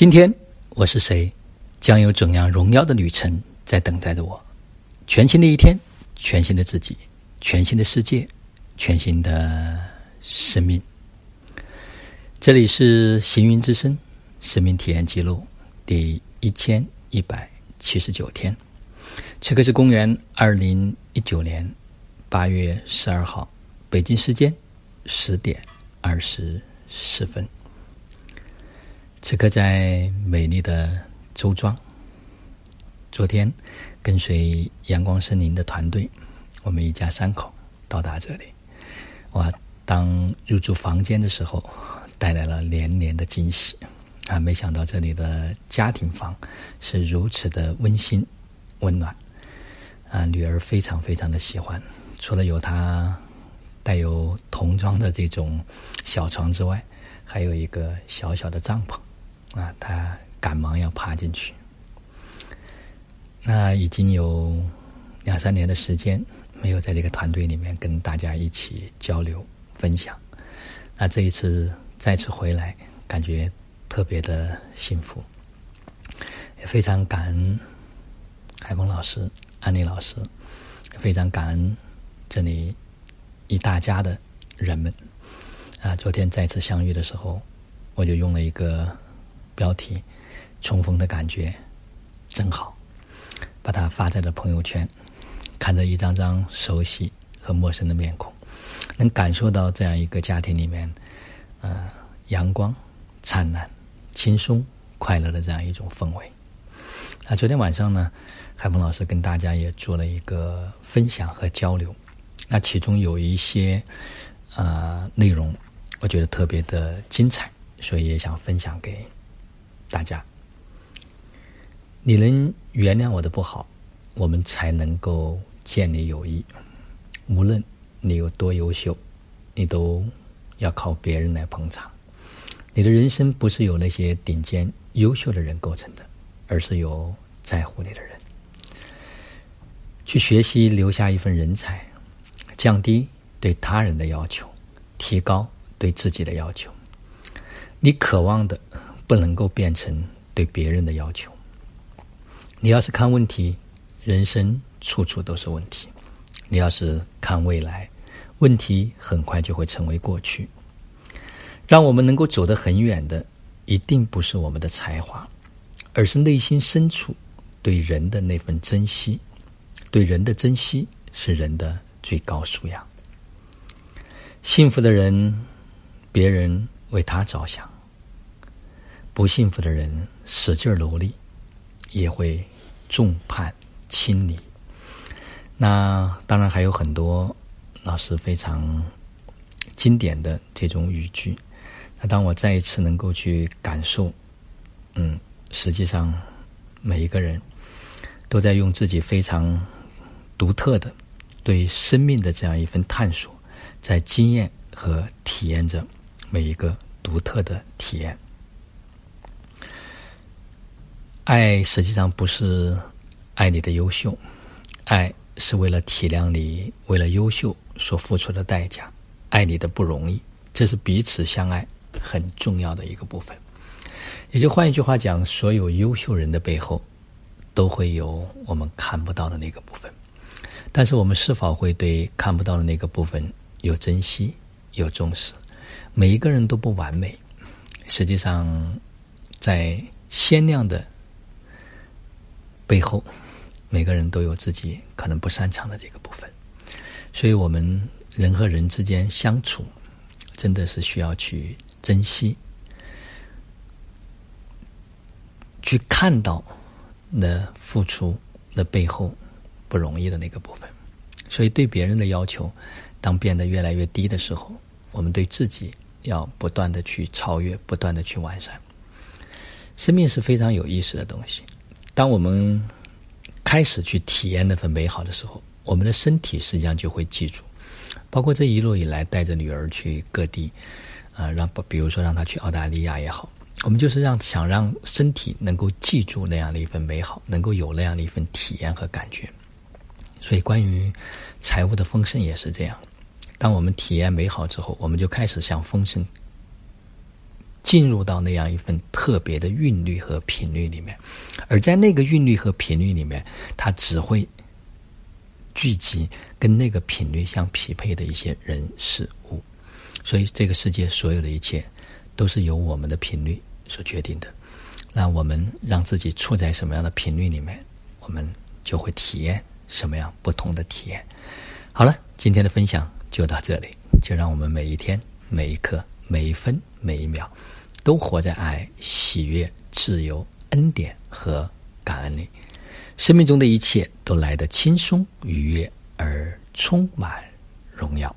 今天我是谁，将有怎样荣耀的旅程在等待着我？全新的一天，全新的自己，全新的世界，全新的生命。这里是行云之声生命体验记录第一千一百七十九天。此刻是公元二零一九年八月十二号，北京时间十点二十四分。此刻在美丽的周庄，昨天跟随阳光森林的团队，我们一家三口到达这里。哇！当入住房间的时候，带来了连连的惊喜啊！没想到这里的家庭房是如此的温馨温暖啊！女儿非常非常的喜欢，除了有她带有童装的这种小床之外，还有一个小小的帐篷。啊，他赶忙要爬进去。那已经有两三年的时间没有在这个团队里面跟大家一起交流分享。那这一次再次回来，感觉特别的幸福，也非常感恩海峰老师、安妮老师，非常感恩这里一大家的人们。啊，昨天再次相遇的时候，我就用了一个。标题：重逢的感觉真好，把它发在了朋友圈。看着一张张熟悉和陌生的面孔，能感受到这样一个家庭里面，呃，阳光灿烂、轻松、快乐的这样一种氛围。那昨天晚上呢，海峰老师跟大家也做了一个分享和交流。那其中有一些呃内容，我觉得特别的精彩，所以也想分享给。大家，你能原谅我的不好，我们才能够建立友谊。无论你有多优秀，你都要靠别人来捧场。你的人生不是由那些顶尖优秀的人构成的，而是由在乎你的人。去学习留下一份人才，降低对他人的要求，提高对自己的要求。你渴望的。不能够变成对别人的要求。你要是看问题，人生处处都是问题；你要是看未来，问题很快就会成为过去。让我们能够走得很远的，一定不是我们的才华，而是内心深处对人的那份珍惜。对人的珍惜是人的最高素养。幸福的人，别人为他着想。不幸福的人使劲努力，也会众叛亲离。那当然还有很多老师非常经典的这种语句。那当我再一次能够去感受，嗯，实际上每一个人都在用自己非常独特的对生命的这样一份探索，在经验和体验着每一个独特的体验。爱实际上不是爱你的优秀，爱是为了体谅你为了优秀所付出的代价，爱你的不容易，这是彼此相爱很重要的一个部分。也就换一句话讲，所有优秀人的背后，都会有我们看不到的那个部分。但是我们是否会对看不到的那个部分有珍惜、有重视？每一个人都不完美，实际上在鲜亮的。背后，每个人都有自己可能不擅长的这个部分，所以，我们人和人之间相处，真的是需要去珍惜，去看到那付出那背后不容易的那个部分。所以，对别人的要求，当变得越来越低的时候，我们对自己要不断的去超越，不断的去完善。生命是非常有意思的东西。当我们开始去体验那份美好的时候，我们的身体实际上就会记住。包括这一路以来，带着女儿去各地，啊，让比如说让她去澳大利亚也好，我们就是让想让身体能够记住那样的一份美好，能够有那样的一份体验和感觉。所以，关于财务的丰盛也是这样。当我们体验美好之后，我们就开始向丰盛进入到那样一份特别的韵律和频率里面，而在那个韵律和频率里面，它只会聚集跟那个频率相匹配的一些人事物。所以，这个世界所有的一切都是由我们的频率所决定的。那我们让自己处在什么样的频率里面，我们就会体验什么样不同的体验。好了，今天的分享就到这里，就让我们每一天、每一刻、每一分、每一秒，都活在爱、喜悦、自由、恩典和感恩里。生命中的一切都来得轻松、愉悦而充满荣耀。